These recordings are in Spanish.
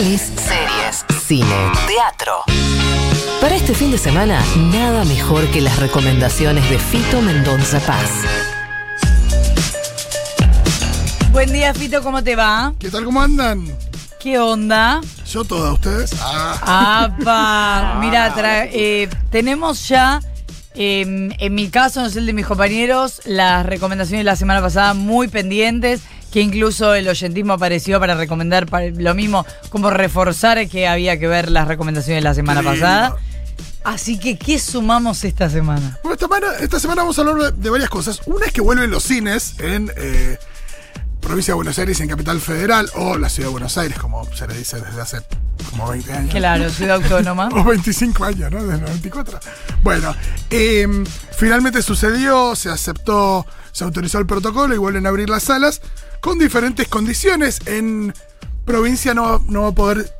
Pelis, series, cine, teatro. Para este fin de semana, nada mejor que las recomendaciones de Fito Mendonza Paz. Buen día, Fito, ¿cómo te va? ¿Qué tal? ¿Cómo andan? ¿Qué onda? Yo todas ustedes. Ah, ¡Apa! Mira, tra- eh, tenemos ya, eh, en mi caso, no sé el de mis compañeros, las recomendaciones de la semana pasada muy pendientes, que incluso el oyentismo apareció para recomendar lo mismo, como reforzar que había que ver las recomendaciones de la semana pasada. Así que, ¿qué sumamos esta semana? Bueno, esta semana, esta semana vamos a hablar de, de varias cosas. Una es que vuelven los cines en eh, provincia de Buenos Aires, en Capital Federal, o la ciudad de Buenos Aires, como se le dice desde hace como 20 años. Claro, ciudad autónoma. O 25 años, ¿no? Desde el 94. Bueno, eh, finalmente sucedió, se aceptó, se autorizó el protocolo y vuelven a abrir las salas con diferentes condiciones. En provincia no, no va a poder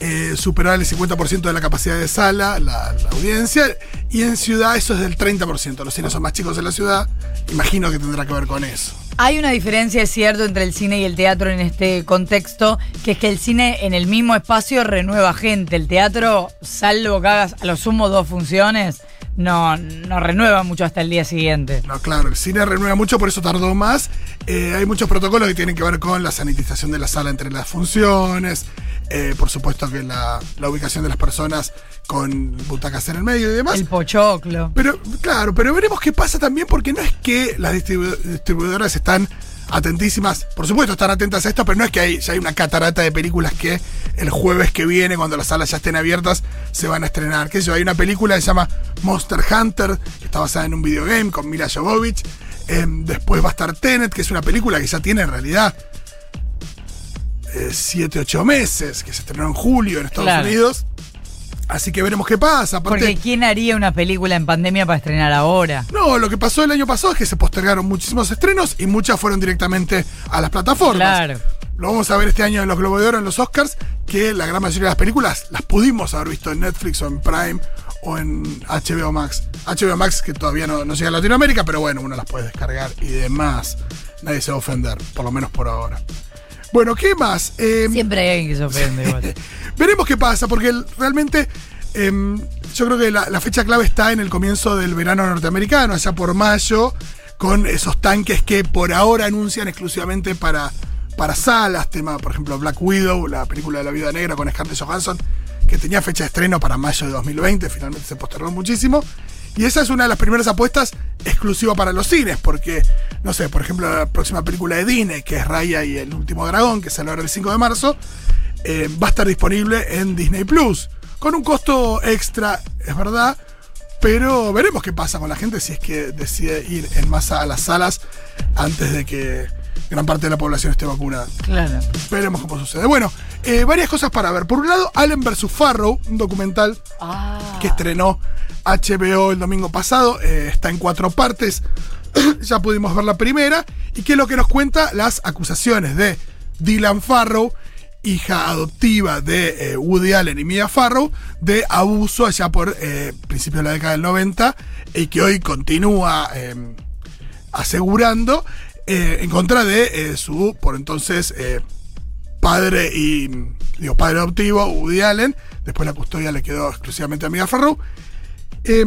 eh, superar el 50% de la capacidad de sala, la, audiencia, y en ciudad eso es del 30%. Los cines son más chicos en la ciudad, imagino que tendrá que ver con eso. Hay una diferencia, es cierto, entre el cine y el teatro en este contexto, que es que el cine en el mismo espacio renueva gente. El teatro, salvo que hagas a lo sumo dos funciones, no, no renueva mucho hasta el día siguiente. No, claro, el cine renueva mucho, por eso tardó más. Eh, hay muchos protocolos que tienen que ver con la sanitización de la sala entre las funciones. eh, por supuesto que la, la ubicación de las personas con butacas en el medio y demás. El pochoclo. Pero, claro, pero veremos qué pasa también, porque no es que las distribu- distribuidoras están atentísimas. Por supuesto, están atentas a esto, pero no es que hay, ya hay una catarata de películas que el jueves que viene, cuando las salas ya estén abiertas, se van a estrenar. ¿Qué sé yo? Hay una película que se llama Monster Hunter, que está basada en un videogame con Mila Jovovich. Em, después va a estar Tenet, que es una película que ya tiene en realidad 7, 8 meses, que se estrenó en julio en Estados Claro. Unidos. Así que veremos qué pasa. Aparte, Porque ¿quién haría una película en pandemia para estrenar ahora? no, lo que pasó el año pasado es que se postergaron muchísimos estrenos y muchas fueron directamente a las plataformas. Claro. Lo vamos a ver este año en los Globos de Oro, en los Oscars, que la gran mayoría de las películas las pudimos haber visto en Netflix o en Prime o en HBO Max. HBO Max que todavía no, no llega a Latinoamérica, pero bueno, uno las puede descargar y demás. Nadie se va a ofender, por lo menos por ahora. Bueno, ¿qué más? Eh, Siempre hay alguien que se ofende igual. Veremos qué pasa, porque realmente em, yo creo que la, la fecha clave está en el comienzo del verano norteamericano, allá por mayo, con esos tanques que por ahora anuncian exclusivamente para, para salas, tema, por ejemplo, Black Widow, la película de la vida negra con Scarlett Johansson, que tenía fecha de estreno para mayo de 2020, finalmente se postergó muchísimo. Y esa es una de las primeras apuestas exclusiva para los cines, porque, no sé, por ejemplo, la próxima película de Disney, que es Raya y el último dragón, que sale ahora el 5 de marzo, eh, va a estar disponible en Disney Plus. Con un costo extra, es verdad. Pero veremos qué pasa con la gente si es que decide ir en masa a las salas antes de que gran parte de la población esté vacunada. Claro. Veremos cómo sucede. Bueno, eh, varias cosas para ver. Por un lado, Allen vs. Farrow, un documental Ah. que estrenó HBO el domingo pasado. eh, está en cuatro partes. ya pudimos ver la primera. Y que es lo que nos cuenta las acusaciones de Dylan Farrow, hija adoptiva de eh, Woody Allen y Mia Farrow, de abuso allá por eh, principios de la década del 90 y que hoy continúa eh, asegurando eh, en contra de su, por entonces, padre y digo padre adoptivo, Woody Allen. Después la custodia le quedó exclusivamente a Mia Farrow. Eh,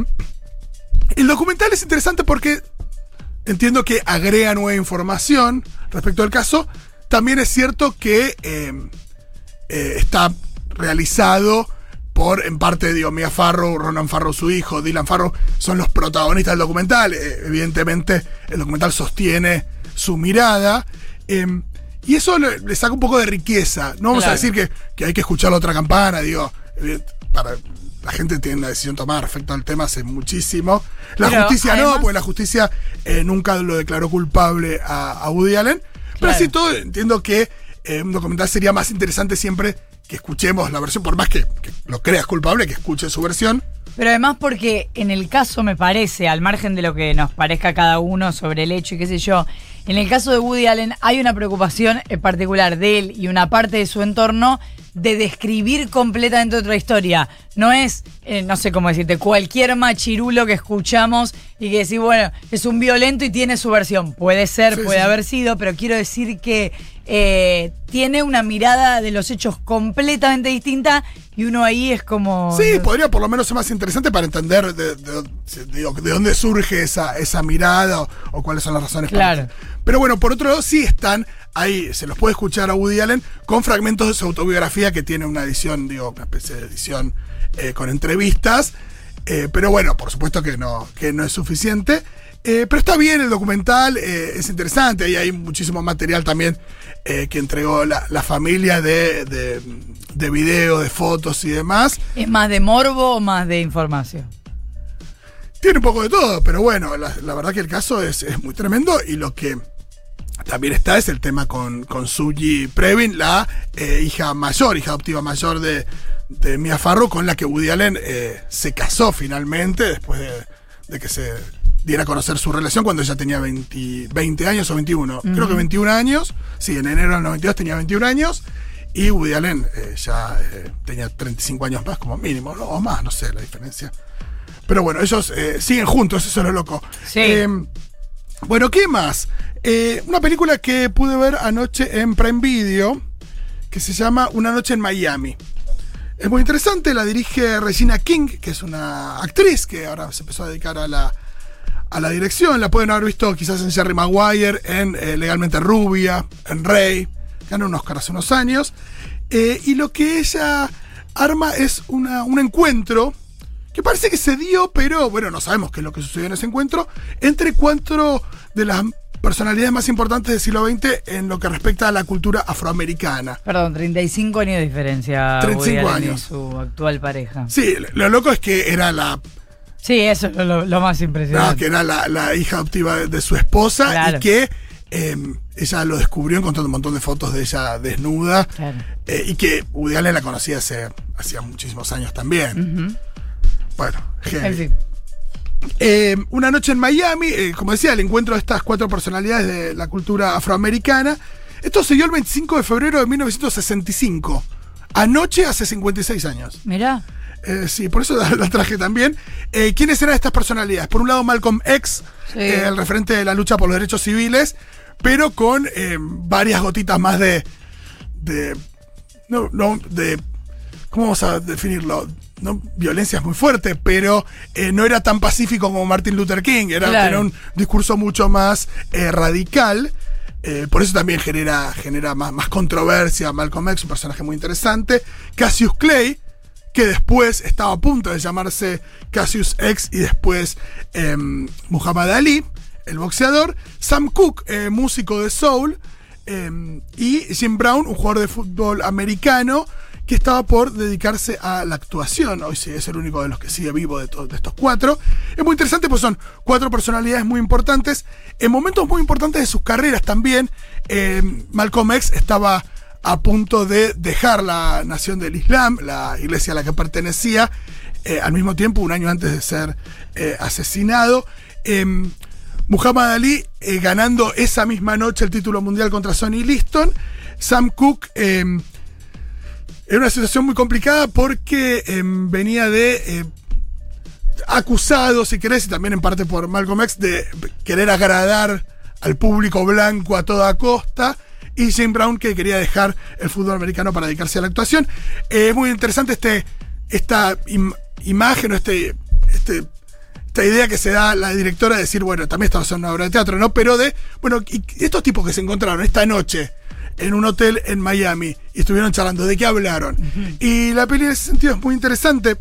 el documental es interesante porque entiendo que agrega nueva información respecto al caso. También es cierto que eh, eh, está realizado por, en parte, digo, Mia Farrow, Ronan Farrow, su hijo, Dylan Farrow, son los protagonistas del documental. Eh, evidentemente, el documental sostiene su mirada. eh, y eso le, le saca un poco de riqueza. No vamos a decir que, que hay que escuchar la otra campana, digo, para, la gente tiene una decisión tomada respecto al tema hace muchísimo. La Pero justicia no, porque la justicia eh, nunca lo declaró culpable a, a Woody Allen. Pero así todo, entiendo que eh, un documental sería más interesante siempre que escuchemos la versión, por más que, que lo creas culpable, que escuche su versión. Pero además porque en el caso me parece, al margen de lo que nos parezca cada uno sobre el hecho y qué sé yo, en el caso de Woody Allen hay una preocupación en particular de él y una parte de su entorno de describir completamente otra historia. No es, eh, no sé cómo decirte, cualquier machirulo que escuchamos y que decís, bueno, es un violento y tiene su versión. Puede ser, Sí, puede sí. haber sido, pero quiero decir que eh, tiene una mirada de los hechos completamente distinta y uno ahí es como. Sí, podría por lo menos ser más interesante para entender de, de- de- digo, de dónde surge esa, esa mirada o, o cuáles son las razones. para Claro. eso. Pero bueno, por otro lado, sí están ahí, se los puede escuchar a Woody Allen con fragmentos de su autobiografía que tiene una edición, digo, una especie de edición eh, con entrevistas. Eh, pero bueno, por supuesto que no, que no es suficiente. Eh, pero está bien el documental, eh, es interesante, ahí hay muchísimo material también eh, que entregó la, la familia de, de, de video, de fotos y demás. ¿Es más de morbo o más de información? Tiene un poco de todo, pero bueno, la, la verdad que el caso es, es muy tremendo y lo que también está es el tema con, con Suji Previn, la hija mayor, hija adoptiva mayor de, de Mia Farrow, con la que Woody Allen eh, se casó finalmente después de, de que se diera a conocer su relación cuando ella tenía 20, 20 años o 21. Creo que 21 años, sí, en enero del 92 tenía 21 años. Y Woody Allen eh, ya eh, tenía 35 años más como mínimo, ¿no? o más, no sé la diferencia. Pero bueno, ellos eh, siguen juntos, eso es lo loco. Sí. Eh, bueno, ¿qué más? Una película que pude ver anoche en Prime Video, que se llama Una noche en Miami. Es muy interesante, la dirige Regina King, que es una actriz que ahora se empezó a dedicar a la, a la dirección. La pueden haber visto quizás en Jerry Maguire, en eh, Legalmente Rubia, en Rey. Ganó un Oscar hace unos años. Eh, y lo que ella arma es una- un encuentro que parece que se dio, pero bueno, no sabemos qué es lo que sucedió en ese encuentro, entre cuatro de las personalidades más importantes del siglo XX en lo que respecta a la cultura afroamericana. Perdón, 35 años de diferencia. 35 Woody Allen y años. su actual pareja. Sí, lo loco es que era la, Sí, eso es lo, lo más no, impresionante. que era la, la hija adoptiva de, de su esposa Claro. y que eh, ella lo descubrió encontrando un montón de fotos de ella desnuda Claro. eh, y que Woody Allen la conocía hace hacía muchísimos años también. Ujú. Bueno, heavy. Eh, una noche en Miami, eh, como decía, el encuentro de estas cuatro personalidades de la cultura afroamericana. Esto se dio el 25 de febrero de 1965. Anoche, hace 56 años. Mirá. Eh, sí, por eso la, la traje también. Eh, ¿Quiénes eran estas personalidades? Por un lado, Malcolm X, Sí. eh, el referente de la lucha por los derechos civiles, pero con varias gotitas más de. de. No, no, de. ¿Cómo vamos a definirlo? No, violencia es muy fuerte, pero eh, no era tan pacífico como Martin Luther King. Era Claro. tenía un discurso mucho más eh, radical. Eh, por eso también genera, genera más, más controversia. Malcolm X, un personaje muy interesante. Cassius Clay, que después estaba a punto de llamarse Cassius X y después em, Muhammad Ali, el boxeador. Sam Cooke, músico de soul. em, y Jim Brown, un jugador de fútbol americano que estaba por dedicarse a la actuación. Hoy sí es el único de los que sigue vivo de, de estos cuatro. Es muy interesante, pues son cuatro personalidades muy importantes, en momentos muy importantes de sus carreras también. Eh, Malcolm X estaba a punto de dejar la nación del Islam, la iglesia a la que pertenecía, eh, al mismo tiempo, un año antes de ser eh, asesinado. Em, Muhammad Ali ganando esa misma noche el título mundial contra Sonny Liston. Sam Cooke em, era una situación muy complicada porque em, venía de eh, acusado, si querés, y también en parte por Malcolm X, de querer agradar al público blanco a toda costa. Y Jim Brown que quería dejar el fútbol americano para dedicarse a la actuación. Eh, es muy interesante este, esta im- imagen o este, este, esta idea que se da la directora de decir, bueno, también estamos en una obra de teatro, ¿no? Pero de, bueno, y estos tipos que se encontraron esta noche en un hotel en Miami y estuvieron charlando, ¿de qué hablaron? Y la peli en ese sentido es muy interesante.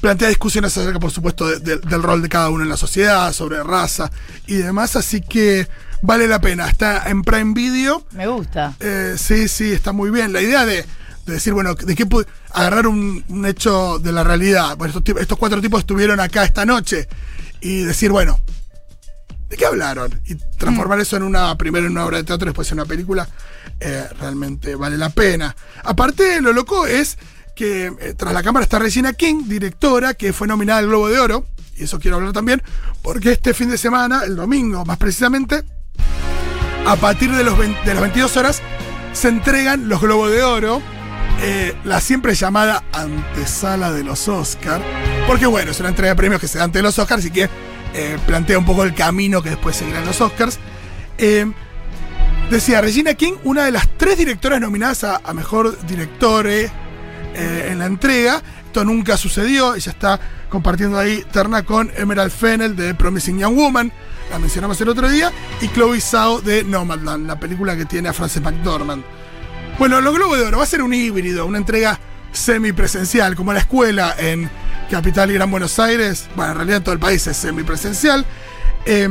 Plantea discusiones acerca, por supuesto, de- de- del rol de cada uno en la sociedad, sobre raza y demás, así que vale la pena. Está en Prime Video. Me gusta. Eh, sí, sí, está muy bien. La idea de, de decir, bueno, de qué pu- agarrar un, un hecho de la realidad. Bueno, estos, estos cuatro tipos estuvieron acá esta noche y decir, bueno, ¿de qué hablaron? Y transformar eso en una, primero en una obra de teatro, después en una película, eh, realmente vale la pena. Aparte, lo loco es que eh, tras la cámara está Regina King, directora, que fue nominada al Globo de Oro, y eso quiero hablar también, porque este fin de semana, el domingo más precisamente, a partir de, los 20 de las 22 horas se entregan los Globos de Oro, eh, la siempre llamada antesala de los Oscars, porque bueno, es una entrega de premios que se da ante los Oscars y que eh, plantea un poco el camino que después seguirán los Oscars. Eh, decía Regina King, una de las tres directoras nominadas a, mejor directore eh, en la entrega. Esto nunca sucedió. Ella está compartiendo ahí terna con Emerald Fennel de Promising Young Woman. La mencionamos el otro día. Y Chloe Zhao de Nomadland, la película que tiene a Frances McDormand. Bueno, los Globos de Oro va a ser un híbrido, una entrega semipresencial, como la escuela en Capital y Gran Buenos Aires. Bueno, en realidad en todo el país es semipresencial. Eh,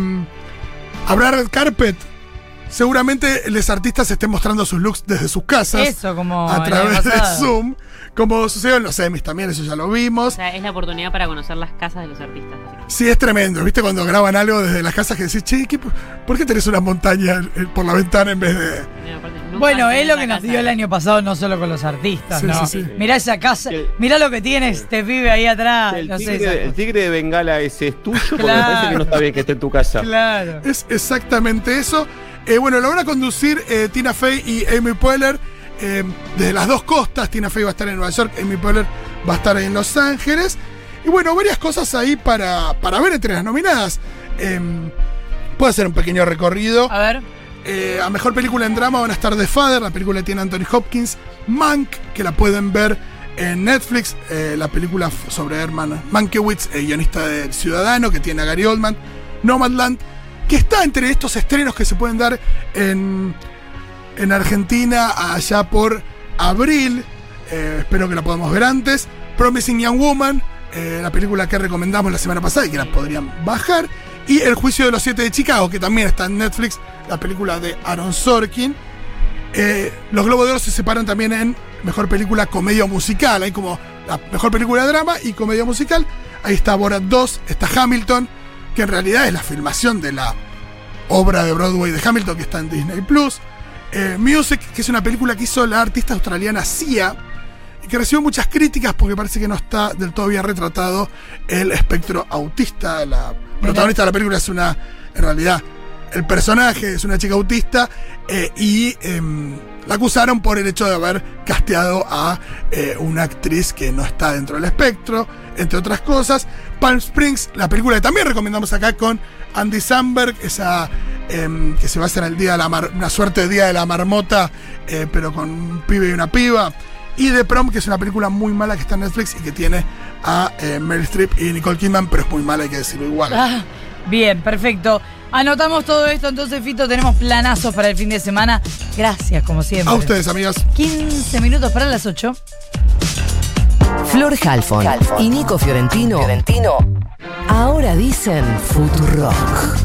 Habrá red carpet. Seguramente los artistas estén mostrando sus looks desde sus casas. Eso, como a través de. Zoom. Como sucedió en los semis también, eso ya lo O vimos. sea, es la oportunidad para conocer las casas de los artistas. Sí, es tremendo. ¿Viste cuando graban algo desde las casas que decís, che, ¿qué- ¿por qué tenés una montaña eh, por la ventana en vez de.? Nunca Bueno, es lo que nos dio el año pasado, no solo con los artistas, Sí, ¿no? sí, sí. Mirá esa casa, El- mirá lo que tienes, este pibe ahí atrás. El, no tigre, esa el tigre de Bengala ese es tuyo porque Claro. me parece que no está bien que esté en tu casa. Claro. Es exactamente eso. Eh, bueno, lo van a conducir eh, Tina Fey y Amy Poehler eh, desde las dos costas. Tina Fey va a estar en Nueva York, Amy Poehler va a estar en Los Ángeles. Y bueno, varias cosas ahí para, para ver entre las nominadas. Eh, puedo hacer un pequeño recorrido. A ver. Eh, a mejor película en drama van a estar The Father, la película que tiene Anthony Hopkins, Mank, que la pueden ver en Netflix, eh, la película sobre Herman Mankiewicz, el guionista de Ciudadano, que tiene a Gary Oldman, Nomadland, que está entre estos estrenos que se pueden dar en, en Argentina allá por abril. Eh, espero que la podamos ver antes. Promising Young Woman, eh, la película que recomendamos la semana pasada y que la podrían bajar. Y El Juicio de los Siete de Chicago, que también está en Netflix, la película de Aaron Sorkin. Eh, los Globos de Oro se separan también en mejor película comedia musical. Hay como la mejor película de drama y comedia musical. Ahí está Borat 2, está Hamilton, que en realidad es la filmación de la obra de Broadway de Hamilton que está en Disney Plus. Eh, Music, que es una película que hizo la artista australiana Sia que recibió muchas críticas porque parece que no está del todo bien retratado el espectro autista. La protagonista de la película es una, en realidad, el personaje es una chica autista eh, y em, la acusaron por el hecho de haber casteado a eh, una actriz que no está dentro del espectro, entre otras cosas. Palm Springs, la película que también recomendamos acá con Andy Samberg, esa em, que se basa en el día de la mar- una suerte de día de la marmota, eh, pero con un pibe y una piba. Y The Prom, que es una película muy mala que está en Netflix y que tiene a eh, Meryl Streep y Nicole Kidman, pero es muy mala, hay que decirlo igual. Ah, bien, perfecto. Anotamos todo esto, entonces, Fito, tenemos planazos para el fin de semana. Gracias, como siempre. A ustedes, amigas. 15 minutos para las 8. Flor Halfon y Nico Fiorentino. Ahora dicen Futurock.